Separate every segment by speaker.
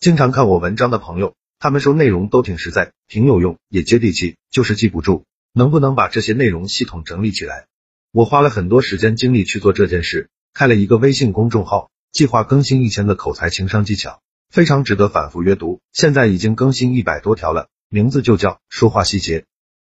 Speaker 1: 经常看我文章的朋友，他们说内容都挺实在，挺有用，也接地气，就是记不住。能不能把这些内容系统整理起来？我花了很多时间精力去做这件事，开了一个微信公众号，计划更新一千个口才情商技巧，非常值得反复阅读。现在已经更新一百多条了，名字就叫说话细节。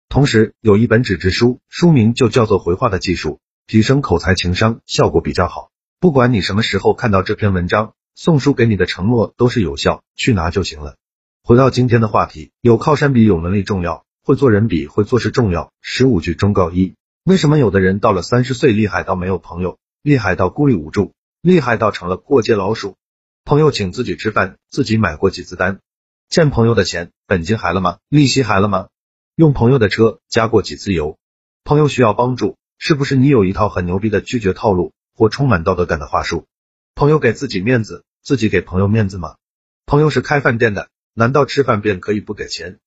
Speaker 1: 同时有一本纸质书，书名就叫做回话的技术，提升口才情商效果比较好。不管你什么时候看到这篇文章。送书给你的承诺都是有效，去拿就行了。回到今天的话题，有靠山比有能力重要，会做人比会做事重要。十五句忠告一：为什么有的人到了三十岁厉害到没有朋友，厉害到孤立无助，厉害到成了过街老鼠？朋友请自己吃饭，自己买过几次单？欠朋友的钱，本金还了吗？利息还了吗？用朋友的车加过几次油？朋友需要帮助，是不是你有一套很牛逼的拒绝套路或充满道德感的话术？朋友给自己面子，自己给朋友面子吗？朋友是开饭店的，难道吃饭便可以不给钱？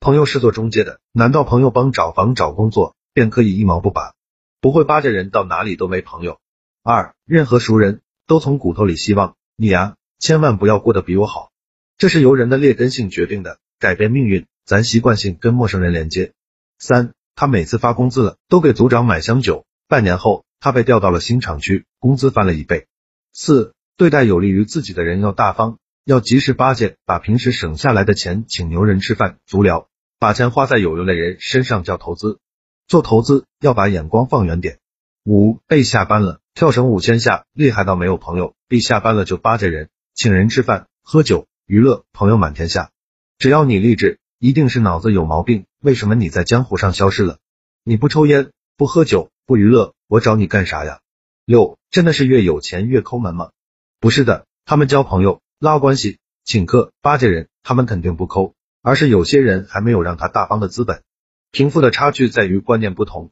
Speaker 1: 朋友是做中介的，难道朋友帮找房找工作便可以一毛不拔？不会巴结人，到哪里都没朋友。二，任何熟人都从骨头里希望你呀，千万不要过得比我好，这是由人的劣根性决定的，改变命运，咱习惯性跟陌生人连接。三，他每次发工资了，都给组长买箱酒，半年后他被调到了新厂区，工资翻了一倍。四，对待有利于自己的人要大方，要及时巴结，把平时省下来的钱请牛人吃饭足疗，把钱花在有用的人身上叫投资。做投资要把眼光放远点。五，被下班了，跳绳五千下，厉害到没有朋友，被下班了就巴结人，请人吃饭、喝酒、娱乐，朋友满天下。只要你励志，一定是脑子有毛病。为什么你在江湖上消失了？你不抽烟，不喝酒，不娱乐，我找你干啥呀？六，真的是越有钱越抠门吗？不是的，他们交朋友、拉关系、请客、巴结人，他们肯定不抠，而是有些人还没有让他大方的资本。贫富的差距在于观念不同。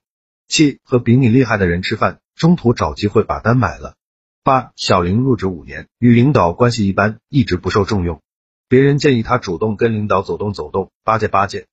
Speaker 1: 七，和比你厉害的人吃饭，中途找机会把单买了。八，小林入职五年，与领导关系一般，一直不受重用。别人建议他主动跟领导走动走动，巴结巴结。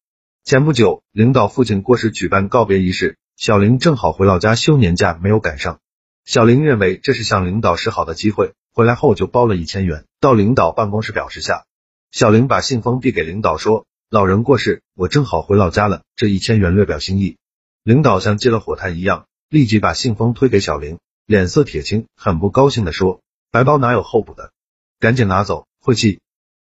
Speaker 1: 前不久，领导父亲过世，举办告别仪式，小林正好回老家休年假，没有赶上。小林认为这是向领导示好的机会，回来后就包了一千元到领导办公室表示下。小林把信封递给领导说：“老人过世，我正好回老家了，这一千元略表心意。”领导像接了火炭一样，立即把信封推给小林，脸色铁青，很不高兴的说：“白包哪有厚补的？赶紧拿走，晦气。”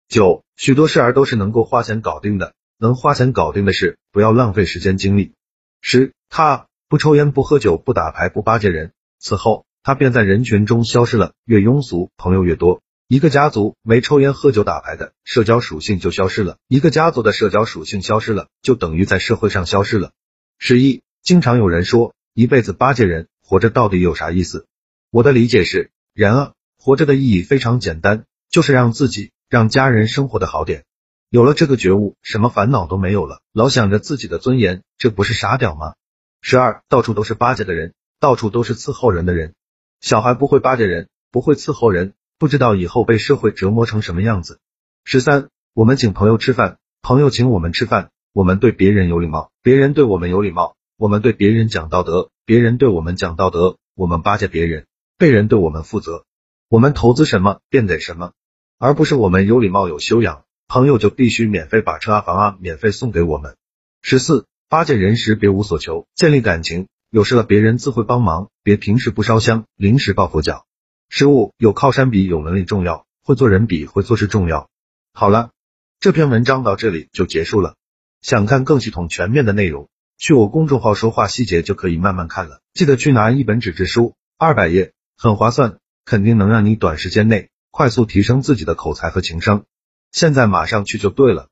Speaker 1: 九，许多事儿都是能够花钱搞定的，能花钱搞定的事，不要浪费时间精力。十，他不抽烟，不喝酒，不打牌，不巴结人。此后，他便在人群中消失了。越庸俗，朋友越多。一个家族没抽烟、喝酒、打牌的社交属性就消失了。一个家族的社交属性消失了，就等于在社会上消失了。十一，经常有人说，一辈子巴结人，活着到底有啥意思？我的理解是，人啊，活着的意义非常简单，就是让自己、让家人生活的好点。有了这个觉悟，什么烦恼都没有了。老想着自己的尊严，这不是傻屌吗？十二，到处都是巴结的人。到处都是伺候人的人，小孩不会巴结人，不会伺候人，不知道以后被社会折磨成什么样子。十三，我们请朋友吃饭，朋友请我们吃饭，我们对别人有礼貌，别人对我们有礼貌，我们对别人讲道德，别人对我们讲道德，我们巴结别人，被人对我们负责，我们投资什么便得什么，而不是我们有礼貌有修养，朋友就必须免费把车啊房啊免费送给我们。十四，巴结人时别无所求，建立感情。有事了，别人自会帮忙，别平时不烧香，临时抱佛脚。十五，有靠山比有能力重要，会做人比会做事重要。好了，这篇文章到这里就结束了。想看更系统全面的内容，去我公众号说话细节就可以慢慢看了。记得去拿一本纸质书，二百页，很划算，肯定能让你短时间内快速提升自己的口才和情商。现在马上去就对了。